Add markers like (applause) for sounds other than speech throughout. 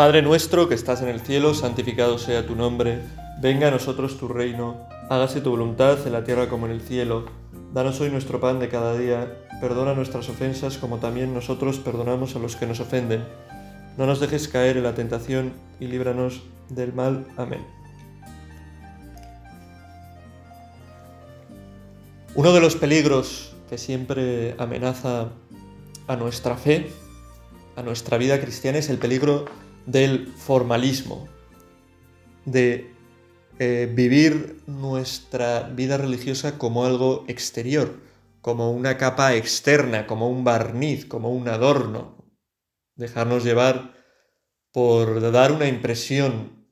Padre nuestro que estás en el cielo, santificado sea tu nombre, venga a nosotros tu reino, hágase tu voluntad en la tierra como en el cielo. Danos hoy nuestro pan de cada día, perdona nuestras ofensas como también nosotros perdonamos a los que nos ofenden. No nos dejes caer en la tentación y líbranos del mal. Amén. Uno de los peligros que siempre amenaza a nuestra fe, a nuestra vida cristiana, es el peligro del formalismo, de eh, vivir nuestra vida religiosa como algo exterior, como una capa externa, como un barniz, como un adorno. Dejarnos llevar por dar una impresión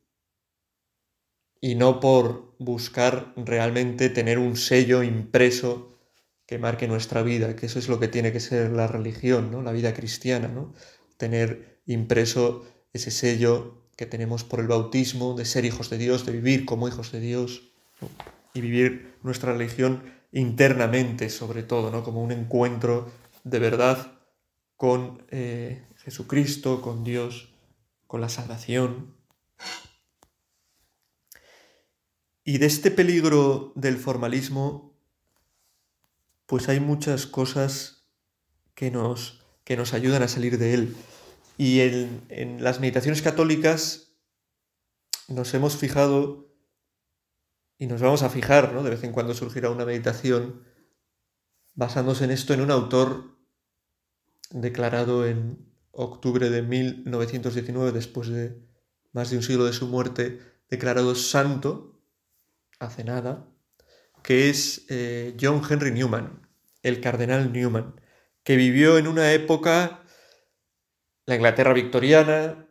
y no por buscar realmente tener un sello impreso que marque nuestra vida, que eso es lo que tiene que ser la religión, ¿no? La vida cristiana, ¿no? Tener impreso ese sello que tenemos por el bautismo, de ser hijos de Dios, de vivir como hijos de Dios y vivir nuestra religión internamente sobre todo, ¿no? como un encuentro de verdad con eh, Jesucristo, con Dios, con la salvación. Y de este peligro del formalismo, pues hay muchas cosas que nos, que nos ayudan a salir de él. Y en, las meditaciones católicas nos hemos fijado y nos vamos a fijar, ¿no? De vez en cuando surgirá una meditación basándose en esto en un autor declarado en octubre de 1919, después de más de un siglo de su muerte, declarado santo, hace nada, que es eh, John Henry Newman, el cardenal Newman, que vivió en una época la Inglaterra victoriana,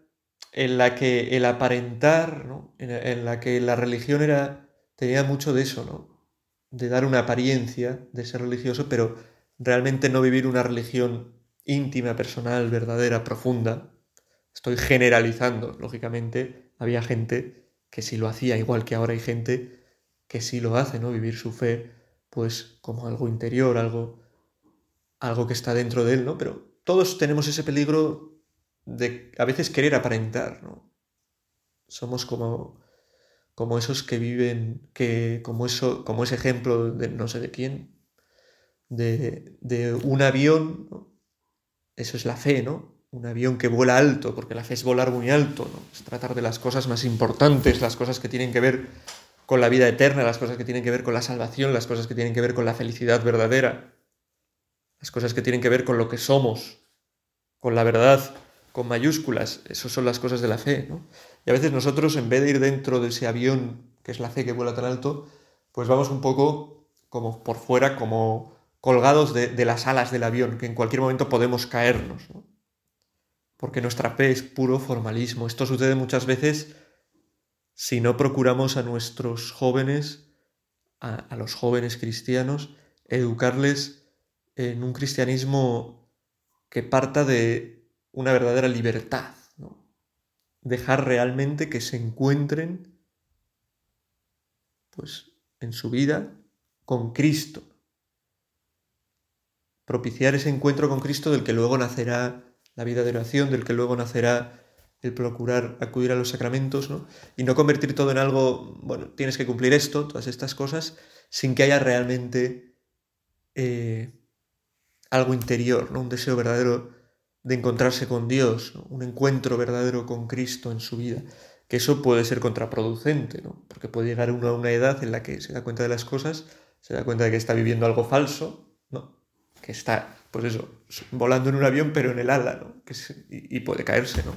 en la que el aparentar, en, la que la religión era, tenía mucho de eso, ¿no? de dar una apariencia de ser religioso, pero realmente no vivir una religión íntima, personal, verdadera, profunda. Estoy generalizando, lógicamente, había gente que sí lo hacía, igual que ahora hay gente que sí lo hace, ¿no? Vivir su fe, pues, como algo interior, algo, algo que está dentro de él, ¿no? Pero todos tenemos ese peligro de a veces querer aparentar, ¿no? Somos como, como esos que viven, que, como, eso, como ese ejemplo de no sé de quién, de, de un avión, eso es la fe, ¿no? Un avión que vuela alto, porque la fe es volar muy alto, ¿no? Es tratar de las cosas más importantes, las cosas que tienen que ver con la vida eterna, las cosas que tienen que ver con la salvación, las cosas que tienen que ver con la felicidad verdadera, las cosas que tienen que ver con lo que somos, con la verdad con mayúsculas. Esas son las cosas de la fe, ¿no? Y a veces nosotros, en vez de ir dentro de ese avión que es la fe que vuela tan alto, pues vamos un poco como por fuera, como colgados de, las alas del avión, que en cualquier momento podemos caernos, ¿no? Porque nuestra fe es puro formalismo. Esto sucede muchas veces si no procuramos a nuestros jóvenes, a los jóvenes cristianos, educarles en un cristianismo que parta de, una verdadera libertad, dejar realmente que se encuentren pues, en su vida con Cristo. Propiciar ese encuentro con Cristo del que luego nacerá la vida de oración, del que luego nacerá el procurar acudir a los sacramentos. Y no convertir todo en algo, bueno, tienes que cumplir esto, todas estas cosas, sin que haya realmente eh, algo interior, ¿no? Un deseo verdadero de encontrarse con Dios, un encuentro verdadero con Cristo en su vida, que eso puede ser contraproducente, ¿no? porque puede llegar uno a una edad en la que se da cuenta de las cosas, se da cuenta de que está viviendo algo falso, ¿no? que está, pues eso, volando en un avión pero en el ala, ¿no? que y, puede caerse, ¿no?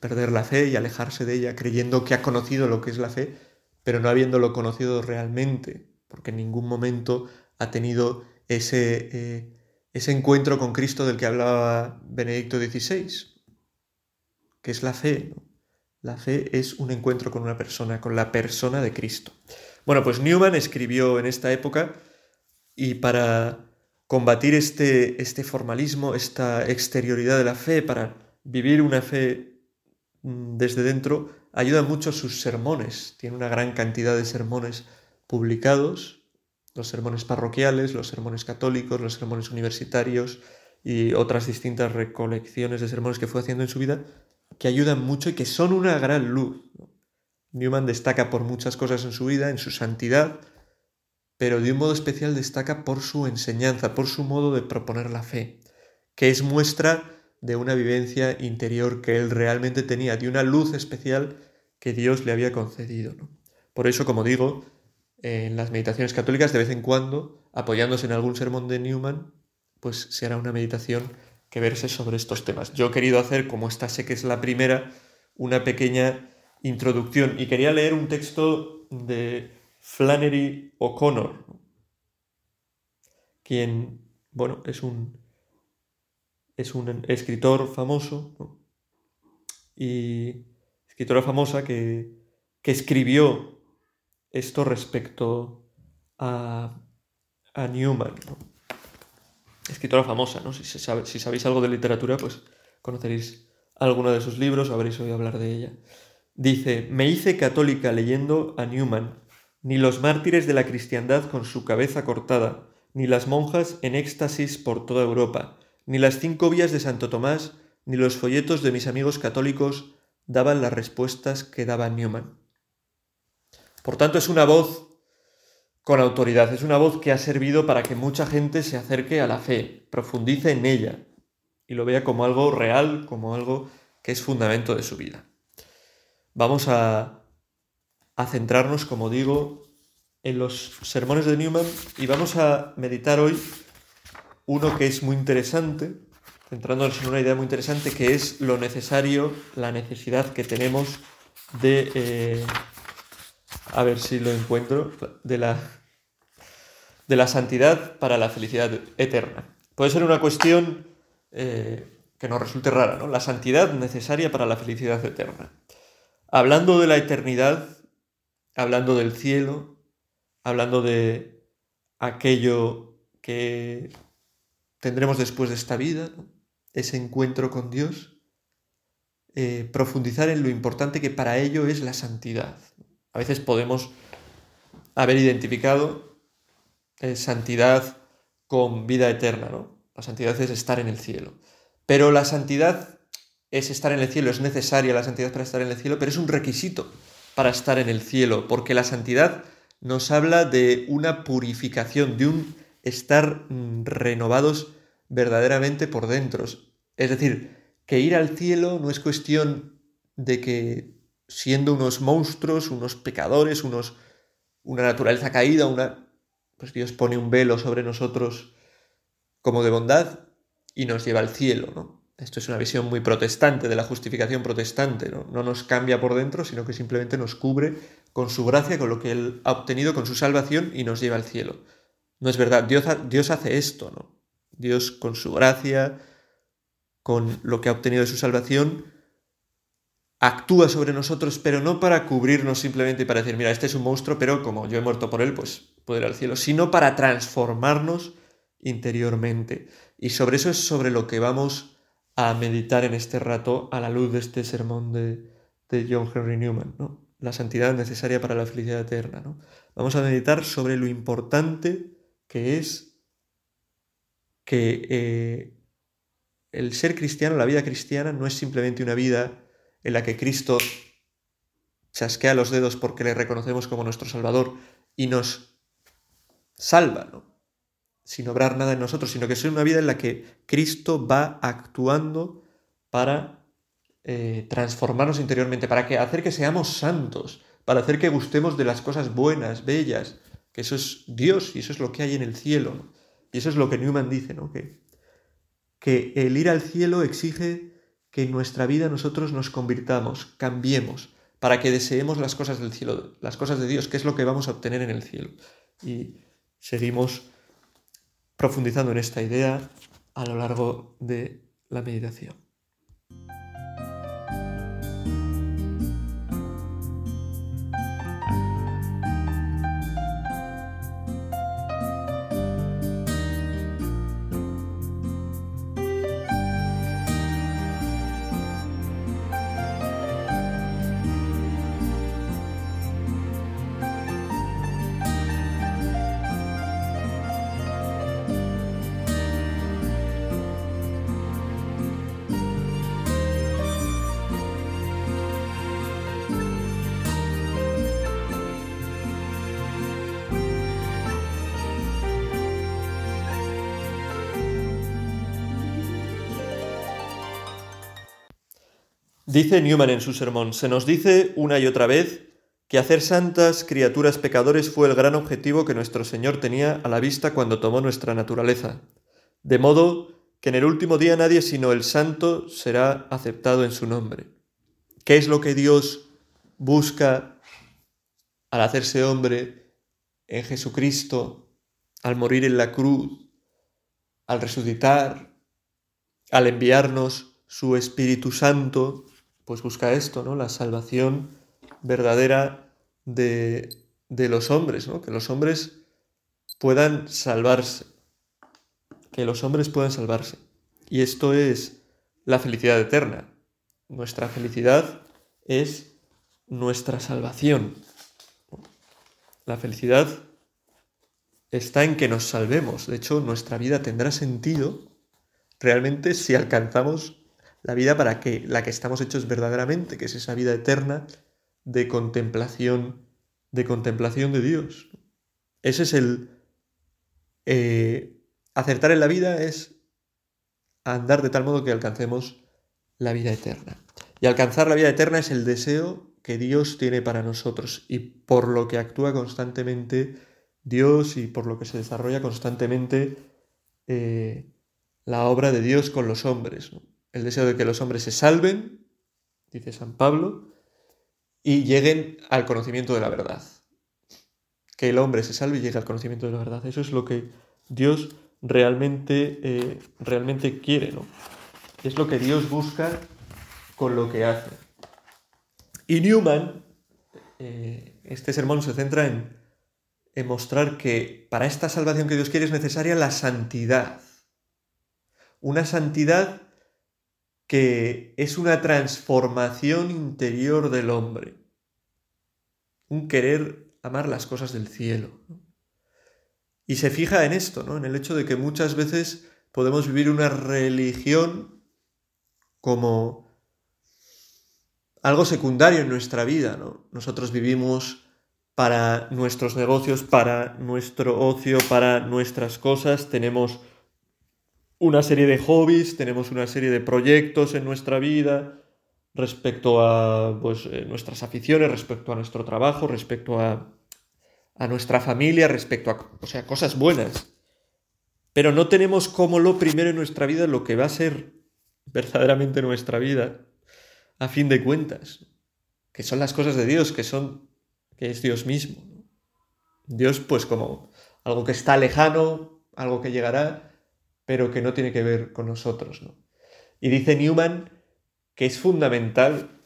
perder la fe y alejarse de ella, creyendo que ha conocido lo que es la fe, pero no habiéndolo conocido realmente, porque en ningún momento ha tenido ese... Eh, ese encuentro con Cristo del que hablaba Benedicto XVI, que es la fe. La fe es un encuentro con una persona, con la persona de Cristo. Bueno, pues Newman escribió en esta época y para combatir este, este formalismo, esta exterioridad de la fe, para vivir una fe mm, desde dentro, ayudan mucho sus sermones. Tiene una gran cantidad de sermones publicados los sermones parroquiales, los sermones católicos, los sermones universitarios y otras distintas recolecciones de sermones que fue haciendo en su vida, que ayudan mucho y que son una gran luz. Newman destaca por muchas cosas en su vida, en su santidad, pero de un modo especial destaca por su enseñanza, por su modo de proponer la fe, que es muestra de una vivencia interior que él realmente tenía, de una luz especial que Dios le había concedido. Por eso, como digo, en las meditaciones católicas, de vez en cuando, apoyándose en algún sermón de Newman, pues se hará una meditación que verse sobre estos temas. Yo he querido hacer, como esta sé que es la primera, una pequeña introducción y quería leer un texto de Flannery O'Connor, quien, bueno, es un, es un escritor famoso y escritora famosa que, que, escribió esto respecto a, a Newman. Escritora famosa, ¿no? Si, si sabéis algo de literatura, pues conoceréis alguno de sus libros habréis oído hablar de ella. Dice, me hice católica leyendo a Newman, ni los mártires de la cristiandad con su cabeza cortada, ni las monjas en éxtasis por toda Europa, ni las cinco vías de Santo Tomás, ni los folletos de mis amigos católicos daban las respuestas que daba Newman. Por tanto, es una voz con autoridad, es una voz que ha servido para que mucha gente se acerque a la fe, profundice en ella y lo vea como algo real, como algo que es fundamento de su vida. Vamos a, centrarnos, como digo, en los sermones de Newman y vamos a meditar hoy uno que es muy interesante, centrándonos en una idea muy interesante, que es lo necesario, la necesidad que tenemos de, eh, a ver si lo encuentro, de la, de la santidad para la felicidad eterna. Puede ser una cuestión eh, que nos resulte rara, ¿no? La santidad necesaria para la felicidad eterna. Hablando de la eternidad, hablando del cielo, hablando de aquello que tendremos después de esta vida, ese encuentro con Dios, eh, profundizar en lo importante que para ello es la santidad. A veces podemos haber identificado eh, santidad con vida eterna, ¿no? La santidad es estar en el cielo. Pero la santidad es estar en el cielo, es necesaria la santidad para estar en el cielo, pero es un requisito para estar en el cielo, porque la santidad nos habla de una purificación, de un estar mm, renovados verdaderamente por dentro. Es decir, que ir al cielo no es cuestión de que siendo unos monstruos, unos pecadores, unos una naturaleza caída, una pues Dios pone un velo sobre nosotros como de bondad y nos lleva al cielo, ¿no? Esto es una visión muy protestante de la justificación protestante, ¿no? no nos cambia por dentro, sino que simplemente nos cubre con su gracia, con lo que Él ha obtenido, con su salvación y nos lleva al cielo. No es verdad, Dios, Dios hace esto, ¿no? Dios con su gracia, con lo que ha obtenido de su salvación, actúa sobre nosotros, pero no para cubrirnos simplemente y para decir, mira, este es un monstruo, pero como yo he muerto por él, pues puedo ir al cielo, sino para transformarnos interiormente. Y sobre eso es sobre lo que vamos a meditar en este rato a la luz de este sermón de, John Henry Newman, ¿no? La santidad necesaria para la felicidad eterna, ¿no? Vamos a meditar sobre lo importante que es que eh, el ser cristiano, la vida cristiana, no es simplemente una vida en la que Cristo chasquea los dedos porque le reconocemos como nuestro Salvador y nos salva, ¿no? sin obrar nada en nosotros, sino que es una vida en la que Cristo va actuando para eh, transformarnos interiormente, para que, hacer que seamos santos, para hacer que gustemos de las cosas buenas, bellas, que eso es Dios y eso es lo que hay en el cielo. Y eso es lo que Newman dice, ¿no? que, que el ir al cielo exige que en nuestra vida nosotros nos convirtamos, cambiemos, para que deseemos las cosas del cielo, las cosas de Dios, que es lo que vamos a obtener en el cielo. Y seguimos profundizando en esta idea a lo largo de la meditación. Dice Newman en su sermón, se nos dice una y otra vez que hacer santas criaturas pecadores fue el gran objetivo que nuestro Señor tenía a la vista cuando tomó nuestra naturaleza. De modo que en el último día nadie sino el santo será aceptado en su nombre. ¿Qué es lo que Dios busca al hacerse hombre en Jesucristo, al morir en la cruz, al resucitar, al enviarnos su Espíritu Santo, pues busca esto, ¿no? La salvación verdadera de, de los hombres, ¿no? Que los hombres puedan salvarse. Que los hombres puedan salvarse. Y esto es la felicidad eterna. Nuestra felicidad es nuestra salvación. La felicidad está en que nos salvemos. De hecho, nuestra vida tendrá sentido realmente si alcanzamos la vida para que la que estamos hechos verdaderamente, que es esa vida eterna de contemplación, de contemplación de Dios. Ese es el eh, acertar en la vida es andar de tal modo que alcancemos la vida eterna. Y alcanzar la vida eterna es el deseo que Dios tiene para nosotros y por lo que actúa constantemente Dios y por lo que se desarrolla constantemente eh, la obra de Dios con los hombres el deseo de que los hombres se salven, dice San Pablo, y lleguen al conocimiento de la verdad. Que el hombre se salve y llegue al conocimiento de la verdad. Eso es lo que Dios realmente, eh, realmente quiere, ¿no? Es lo que Dios busca con lo que hace. Y Newman, eh, este sermón se centra en, en mostrar que para esta salvación que Dios quiere es necesaria la santidad. Una santidad que es una transformación interior del hombre, un querer amar las cosas del cielo. Y se fija en esto, ¿no? en el hecho de que muchas veces podemos vivir una religión como algo secundario en nuestra vida. ¿no? Nosotros vivimos para nuestros negocios, para nuestro ocio, para nuestras cosas, tenemos una serie de hobbies, tenemos una serie de proyectos en nuestra vida respecto a pues, eh, nuestras aficiones, respecto a nuestro trabajo, respecto a, a nuestra familia, respecto a o sea, cosas buenas. Pero no tenemos como lo primero en nuestra vida lo que va a ser verdaderamente nuestra vida, a fin de cuentas, que son las cosas de Dios, que son que es Dios mismo. Dios pues como algo que está lejano, algo que llegará, pero que no tiene que ver con nosotros. ¿no? Y dice Newman que es fundamental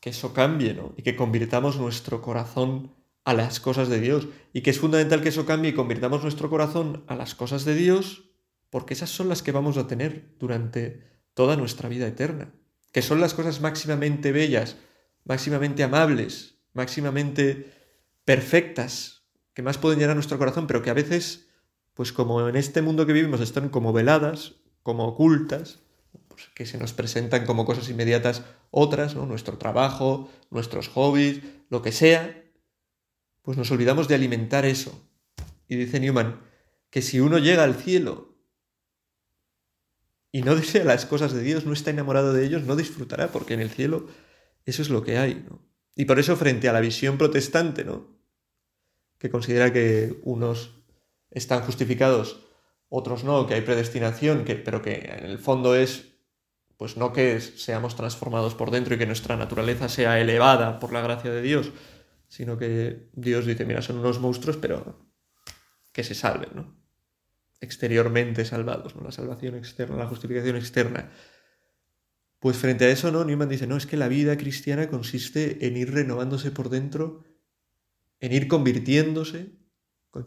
que eso cambie ¿no? y que convirtamos nuestro corazón a las cosas de Dios y que es fundamental que eso cambie y convirtamos nuestro corazón a las cosas de Dios porque esas son las que vamos a tener durante toda nuestra vida eterna, que son las cosas máximamente bellas, máximamente amables, máximamente perfectas, que más pueden llenar nuestro corazón, pero que a veces pues como en este mundo que vivimos están como veladas, como ocultas, pues que se nos presentan como cosas inmediatas otras, ¿no? nuestro trabajo, nuestros hobbies, lo que sea, pues nos olvidamos de alimentar eso. Y dice Newman que si uno llega al cielo y no (laughs) desea las cosas de Dios, no está enamorado de ellos, no disfrutará, porque en el cielo eso es lo que hay. ¿no? Y por eso frente a la visión protestante, ¿no? que considera que unos están justificados, otros no, que hay predestinación, que, pero que en el fondo es, pues no que seamos transformados por dentro y que nuestra naturaleza sea elevada por la gracia de Dios, sino que Dios dice, mira, son unos monstruos, pero que se salven, ¿no? Exteriormente salvados, ¿no? La salvación externa, la justificación externa. Pues frente a eso, ¿no? Newman dice, no, es que la vida cristiana consiste en ir renovándose por dentro, en ir convirtiéndose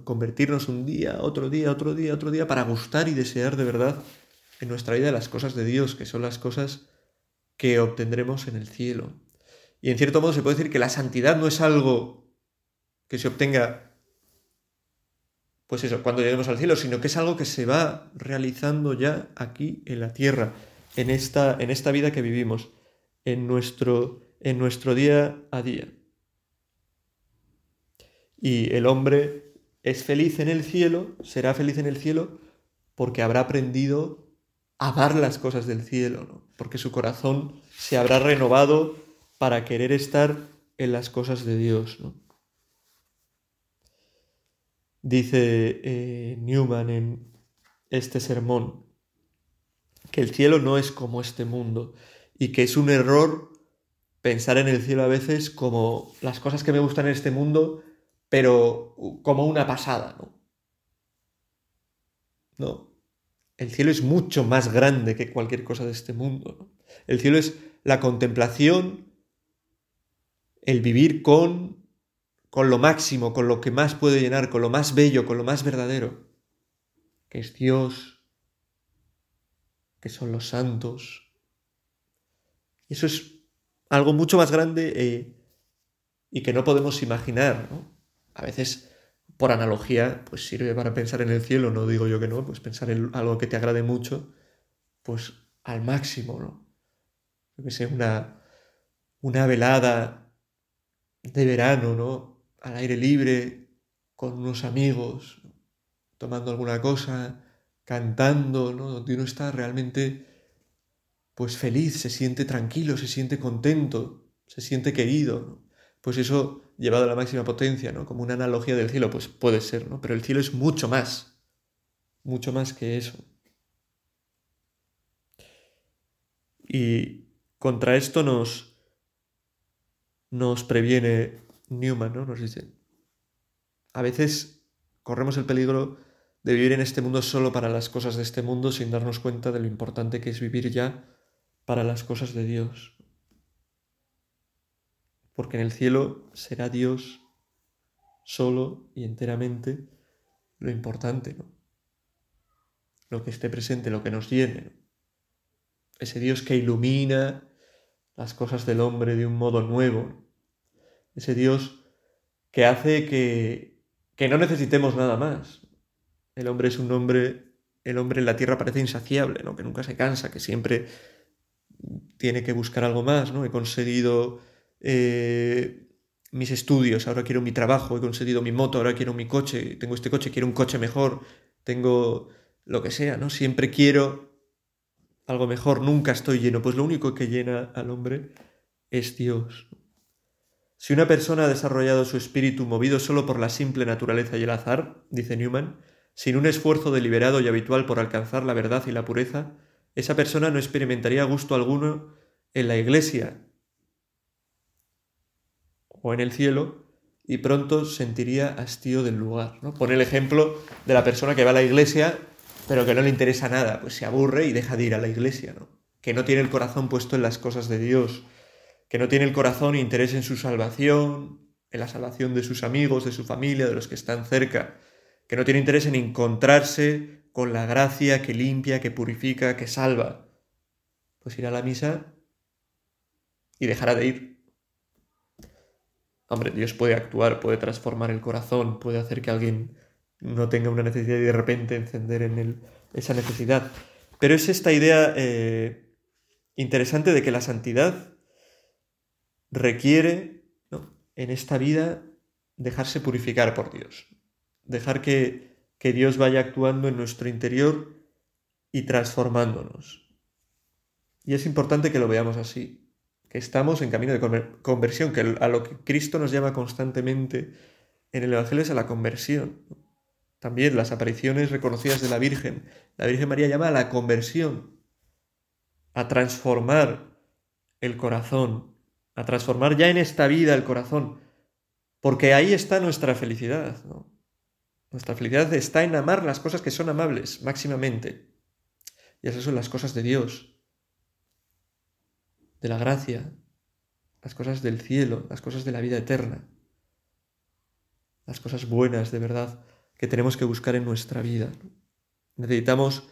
convertirnos un día, otro día, otro día, otro día, para gustar y desear de verdad en nuestra vida las cosas de Dios, que son las cosas que obtendremos en el cielo. Y en cierto modo se puede decir que la santidad no es algo que se obtenga, pues eso, cuando lleguemos al cielo, sino que es algo que se va realizando ya aquí en la tierra, en esta, en esta vida que vivimos, en nuestro, en nuestro día a día. Y el hombre es feliz en el cielo, será feliz en el cielo porque habrá aprendido amar las cosas del cielo, porque su corazón se habrá renovado para querer estar en las cosas de Dios. Dice eh, Newman en este sermón que el cielo no es como este mundo y que es un error pensar en el cielo a veces como las cosas que me gustan en este mundo, pero como una pasada, ¿no? No. El cielo es mucho más grande que cualquier cosa de este mundo. El cielo es la contemplación, el vivir con, con lo máximo, con lo que más puede llenar, con lo más bello, con lo más verdadero, que es Dios, que son los santos. Eso es algo mucho más grande eh, y que no podemos imaginar. ¿no? A veces, por analogía, pues sirve para pensar en el cielo, no digo yo que no, pues pensar en algo que te agrade mucho, pues al máximo, ¿no? Yo que sé, una, una velada de verano, ¿no? Al aire libre, con unos amigos, tomando alguna cosa, cantando, ¿no? Donde uno está realmente pues feliz, se siente tranquilo, se siente contento, se siente querido. Pues eso llevado a la máxima potencia, ¿no? Como una analogía del cielo, pues puede ser, ¿no? Pero el cielo es mucho más, mucho más que eso. Y contra esto nos, nos previene Newman, ¿no? Nos dice, a veces corremos el peligro de vivir en este mundo solo para las cosas de este mundo sin darnos cuenta de lo importante que es vivir ya para las cosas de Dios. Porque en el cielo será Dios solo y enteramente lo importante, ¿no? Lo que esté presente, lo que nos llene. Ese Dios que ilumina las cosas del hombre de un modo nuevo. Ese Dios que hace que, que no necesitemos nada más. El hombre es un hombre, el hombre en la tierra parece insaciable, ¿no? que nunca se cansa, que siempre tiene que buscar algo más, ¿no? He conseguido eh, mis estudios, ahora quiero mi trabajo, he conseguido mi moto, ahora quiero mi coche, tengo este coche, quiero un coche mejor, tengo lo que sea, ¿no? Siempre quiero algo mejor, nunca estoy lleno, pues lo único que llena al hombre es Dios. Si una persona ha desarrollado su espíritu movido solo por la simple naturaleza y el azar, dice Newman, sin un esfuerzo deliberado y habitual por alcanzar la verdad y la pureza, esa persona no experimentaría gusto alguno en la iglesia o en el cielo y pronto sentiría hastío del lugar. ¿no? El ejemplo de la persona que va a la iglesia pero que no le interesa nada, pues se aburre y deja de ir a la iglesia, ¿no? que no tiene el corazón puesto en las cosas de Dios, que no tiene el corazón e interés en su salvación, en la salvación de sus amigos, de su familia, de los que están cerca, que no tiene interés en encontrarse con la gracia que limpia, que purifica, que salva. Pues irá a la misa y dejará de ir. Hombre, Dios puede actuar, puede transformar el corazón, puede hacer que alguien no tenga una necesidad y de repente encender en él esa necesidad. Pero es esta idea eh, interesante de que la santidad requiere en esta vida dejarse purificar por Dios, dejar que que Dios vaya actuando en nuestro interior y transformándonos. Y es importante que lo veamos así, que estamos en camino de conversión, que a lo que Cristo nos llama constantemente en el Evangelio es a la conversión. También las apariciones reconocidas de la Virgen. La Virgen María llama a la conversión, a transformar el corazón, a transformar ya en esta vida el corazón, porque ahí está nuestra felicidad. Nuestra felicidad está en amar las cosas que son amables, máximamente. Y esas son las cosas de Dios, de la gracia, las cosas del cielo, las cosas de la vida eterna, las cosas buenas de verdad que tenemos que buscar en nuestra vida. Necesitamos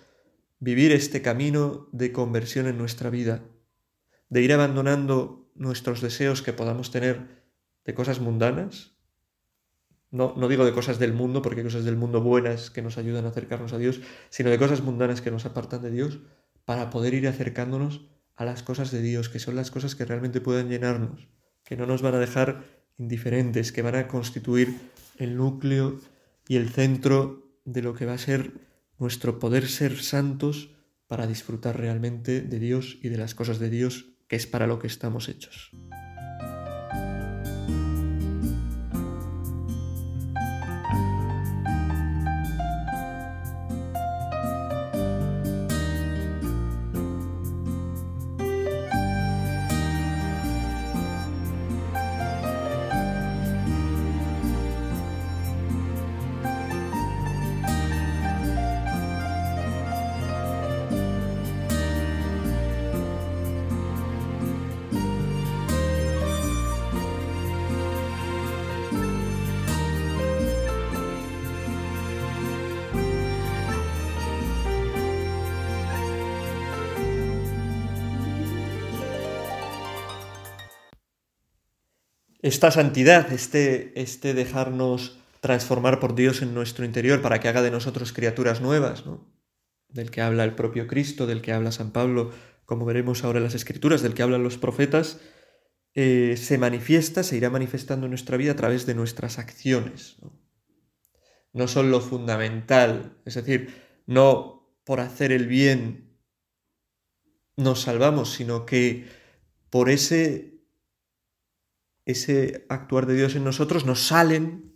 vivir este camino de conversión en nuestra vida, de ir abandonando nuestros deseos que podamos tener de cosas mundanas, no, no, digo de cosas del mundo, porque hay cosas del mundo buenas que nos ayudan a acercarnos a Dios, sino de cosas mundanas que nos apartan de Dios, para poder ir acercándonos a las cosas de Dios, que son las cosas que realmente pueden llenarnos, que no nos van a dejar indiferentes, que van a constituir el núcleo y el centro de lo que va a ser nuestro poder ser santos para disfrutar realmente de Dios y de las cosas de Dios, que es para lo que estamos hechos. Esta santidad, este, este dejarnos transformar por Dios en nuestro interior para que haga de nosotros criaturas nuevas, ¿no? del que habla el propio Cristo, del que habla San Pablo, como veremos ahora en las Escrituras, del que hablan los profetas, eh, se manifiesta, se irá manifestando en nuestra vida a través de nuestras acciones. ¿no? no son lo fundamental, es decir, no por hacer el bien nos salvamos, sino que por ese ese actuar de Dios en nosotros, nos salen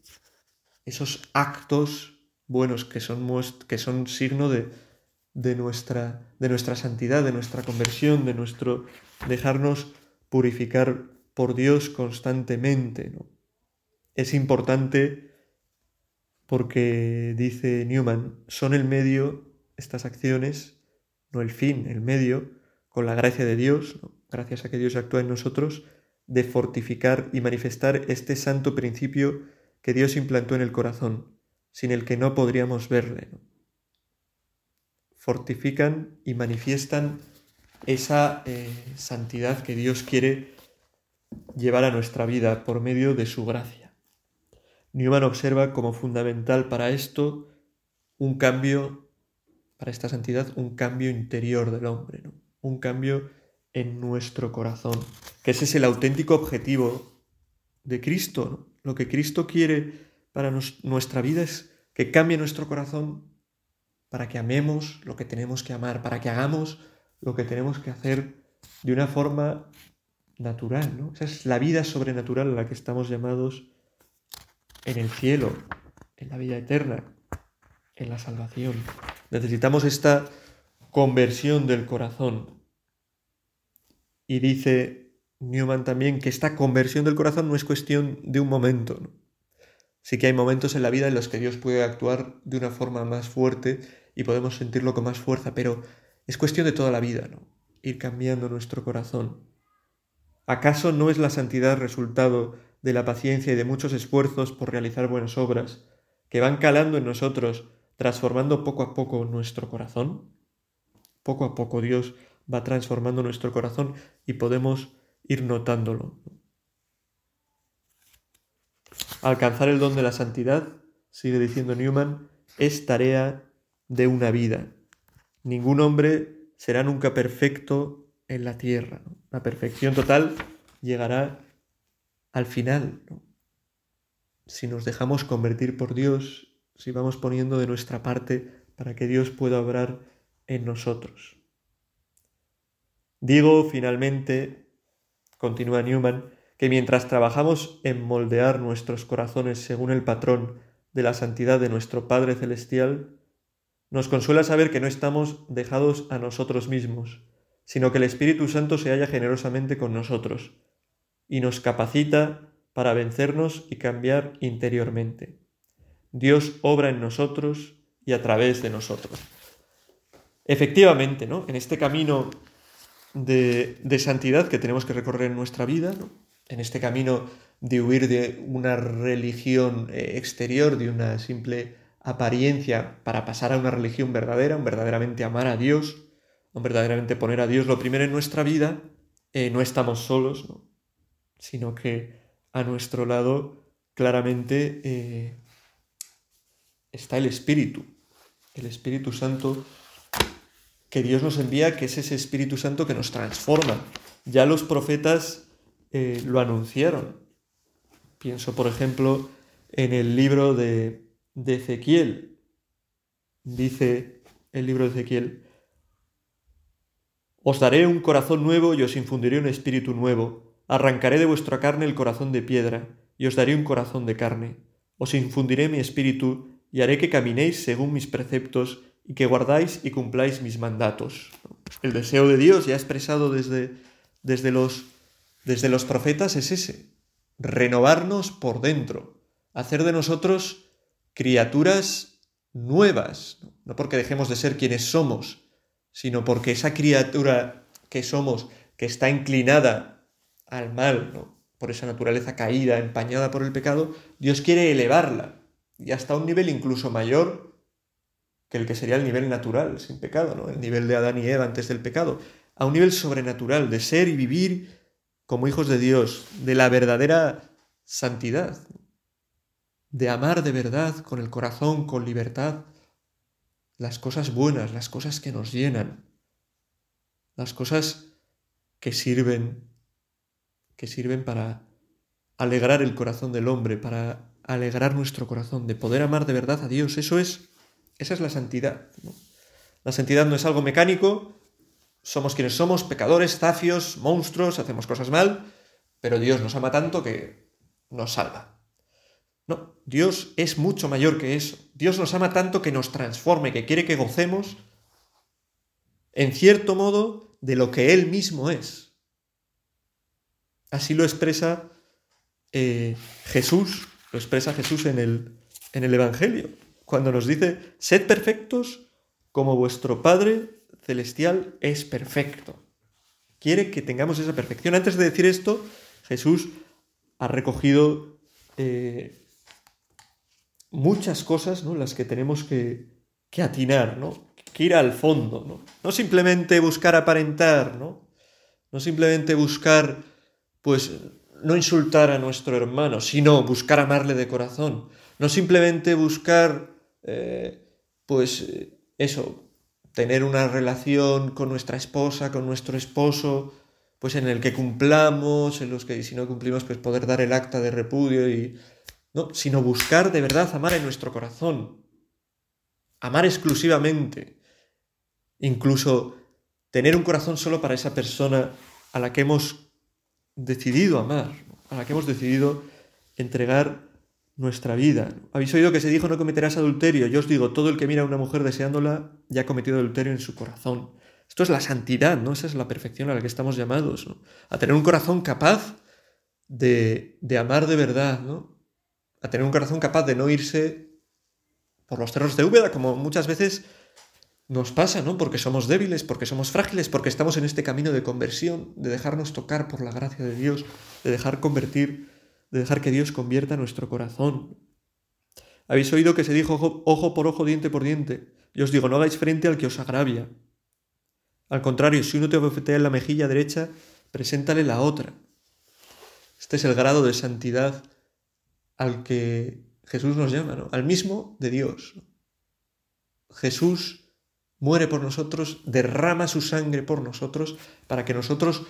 esos actos buenos que son, que son signo de, de, nuestra, de nuestra santidad, de nuestra conversión, de nuestro dejarnos purificar por Dios constantemente. ¿no? Es importante porque, dice Newman, son el medio, estas acciones, no el fin, el medio, con la gracia de Dios, gracias a que Dios actúa en nosotros, de fortificar y manifestar este santo principio que Dios implantó en el corazón, sin el que no podríamos verle. Fortifican y manifiestan esa eh, santidad que Dios quiere llevar a nuestra vida por medio de su gracia. Newman observa como fundamental para esto un cambio, para esta santidad, un cambio interior del hombre, un cambio en nuestro corazón, que ese es el auténtico objetivo de Cristo. Lo que Cristo quiere para nuestra vida es que cambie nuestro corazón para que amemos lo que tenemos que amar, para que hagamos lo que tenemos que hacer de una forma natural. Esa es la vida sobrenatural a la que estamos llamados en el cielo, en la vida eterna, en la salvación. Necesitamos esta conversión del corazón y dice Newman también que esta conversión del corazón no es cuestión de un momento. Sí que hay momentos en la vida en los que Dios puede actuar de una forma más fuerte y podemos sentirlo con más fuerza, pero es cuestión de toda la vida, ¿no? Ir cambiando nuestro corazón. ¿Acaso no es la santidad resultado de la paciencia y de muchos esfuerzos por realizar buenas obras que van calando en nosotros, transformando poco a poco nuestro corazón? Poco a poco Dios va transformando nuestro corazón y podemos ir notándolo. Alcanzar el don de la santidad, sigue diciendo Newman, es tarea de una vida. Ningún hombre será nunca perfecto en la tierra. La perfección total llegará al final. Si nos dejamos convertir por Dios, si vamos poniendo de nuestra parte para que Dios pueda obrar en nosotros. Digo, finalmente, continúa Newman, que mientras trabajamos en moldear nuestros corazones según el patrón de la santidad de nuestro Padre Celestial, nos consuela saber que no estamos dejados a nosotros mismos, sino que el Espíritu Santo se halla generosamente con nosotros y nos capacita para vencernos y cambiar interiormente. Dios obra en nosotros y a través de nosotros. Efectivamente, ¿no? En este camino de, santidad que tenemos que recorrer en nuestra vida, en este camino de huir de una religión eh, exterior, de una simple apariencia, para pasar a una religión verdadera, un verdaderamente amar a Dios, un verdaderamente poner a Dios lo primero en nuestra vida, eh, no estamos solos, sino que a nuestro lado claramente eh, está el Espíritu, el Espíritu Santo que Dios nos envía, que es ese Espíritu Santo que nos transforma. Ya los profetas eh, lo anunciaron. Pienso, por ejemplo, en el libro de, de Ezequiel. Dice el libro de Ezequiel, Os daré un corazón nuevo y os infundiré un espíritu nuevo. Arrancaré de vuestra carne el corazón de piedra y os daré un corazón de carne. Os infundiré mi espíritu y haré que caminéis según mis preceptos y que guardáis y cumpláis mis mandatos. El deseo de Dios ya expresado desde, desde, los, desde los profetas es ese, renovarnos por dentro, hacer de nosotros criaturas nuevas, no porque dejemos de ser quienes somos, sino porque esa criatura que somos, que está inclinada al mal, por esa naturaleza caída, empañada por el pecado, Dios quiere elevarla y hasta un nivel incluso mayor que el que sería el nivel natural, sin pecado, ¿no? el nivel de Adán y Eva antes del pecado, a un nivel sobrenatural de ser y vivir como hijos de Dios, de la verdadera santidad, de amar de verdad con el corazón, con libertad, las cosas buenas, las cosas que nos llenan, las cosas que sirven, que sirven para alegrar el corazón del hombre, para alegrar nuestro corazón, de poder amar de verdad a Dios. Eso es, esa es la santidad. La santidad no es algo mecánico, somos quienes somos, pecadores, zafios, monstruos, hacemos cosas mal, pero Dios nos ama tanto que nos salva. No, Dios es mucho mayor que eso. Dios nos ama tanto que nos transforme, que quiere que gocemos, en cierto modo, de lo que Él mismo es. Así lo expresa eh, Jesús, lo expresa Jesús en el, en el Evangelio, cuando nos dice, sed perfectos como vuestro Padre Celestial es perfecto. Quiere que tengamos esa perfección. Antes de decir esto, Jesús ha recogido eh, muchas cosas, ¿no? Las que tenemos que, que atinar, ¿no? Que ir al fondo, ¿no? No simplemente buscar aparentar, ¿no? No simplemente buscar, pues, no insultar a nuestro hermano, sino buscar amarle de corazón. No simplemente buscar, eh, pues, eso, tener una relación con nuestra esposa, con nuestro esposo, pues en el que cumplamos, en los que si no cumplimos, pues poder dar el acta de repudio y no, sino buscar de verdad amar en nuestro corazón. Amar exclusivamente. Incluso tener un corazón solo para esa persona a la que hemos decidido amar, a la que hemos decidido entregar nuestra vida. Habéis oído que se dijo no cometerás adulterio. Yo os digo, todo el que mira a una mujer deseándola ya ha cometido adulterio en su corazón. Esto es la santidad, ¿no? Esa es la perfección a la que estamos llamados, A tener un corazón capaz de, de amar de verdad, ¿no? a tener un corazón capaz de no irse por los terrores de Úbeda, como muchas veces nos pasa, ¿no? Porque somos débiles, porque somos frágiles, porque estamos en este camino de conversión, de dejarnos tocar por la gracia de Dios, de dejar convertir, de dejar que Dios convierta nuestro corazón. Habéis oído que se dijo ojo, por ojo, diente por diente. Yo os digo, no hagáis frente al que os agravia. Al contrario, si uno te bofetea en la mejilla derecha, preséntale la otra. Este es el grado de santidad al que Jesús nos llama, ¿no? al mismo de Dios. Jesús muere por nosotros, derrama su sangre por nosotros, para que nosotros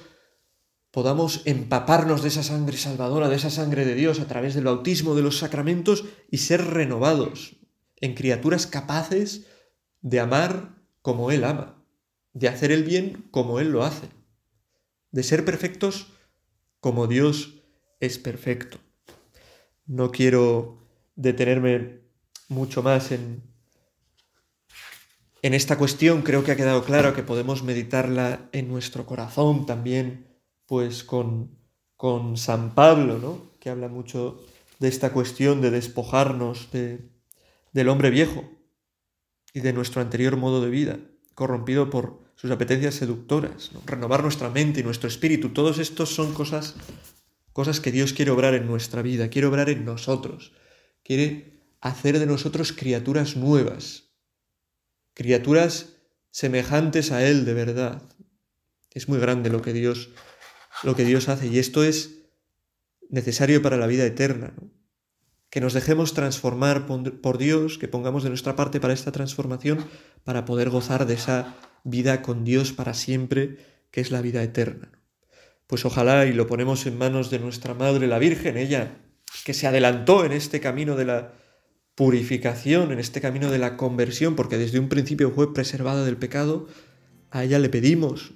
podamos empaparnos de esa sangre salvadora, de esa sangre de Dios a través del bautismo, de los sacramentos y ser renovados en criaturas capaces de amar como Él ama, de hacer el bien como Él lo hace, de ser perfectos como Dios es perfecto. No quiero detenerme mucho más en, en esta cuestión. Creo que ha quedado claro que podemos meditarla en nuestro corazón también, pues con, con San Pablo, ¿no? que habla mucho de esta cuestión de despojarnos de, del hombre viejo y de nuestro anterior modo de vida, corrompido por sus apetencias seductoras, renovar nuestra mente y nuestro espíritu. Todos estos son cosas cosas que Dios quiere obrar en nuestra vida, quiere obrar en nosotros, quiere hacer de nosotros criaturas nuevas, criaturas semejantes a Él de verdad. Es muy grande lo que Dios, lo que Dios hace. Y esto es necesario para la vida eterna. Que nos dejemos transformar por Dios, que pongamos de nuestra parte para esta transformación, para poder gozar de esa vida con Dios para siempre, que es la vida eterna pues ojalá y lo ponemos en manos de nuestra Madre la Virgen, ella que se adelantó en este camino de la purificación, en este camino de la conversión, porque desde un principio fue preservada del pecado, a ella le pedimos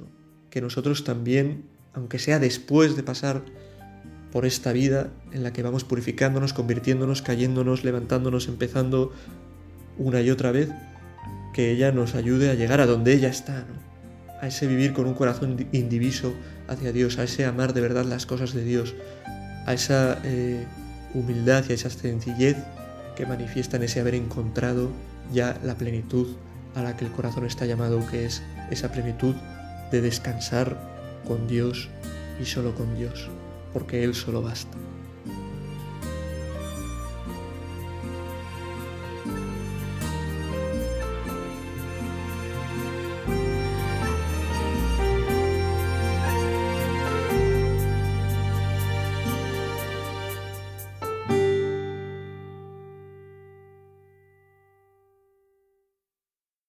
que nosotros también, aunque sea después de pasar por esta vida en la que vamos purificándonos, convirtiéndonos, cayéndonos, levantándonos, empezando una y otra vez, que ella nos ayude a llegar a donde ella está, a ese vivir con un corazón indiviso hacia Dios, a ese amar de verdad las cosas de Dios, a esa eh, humildad y a esa sencillez que manifiesta en ese haber encontrado ya la plenitud a la que el corazón está llamado, que es esa plenitud de descansar con Dios y solo con Dios, porque Él solo basta.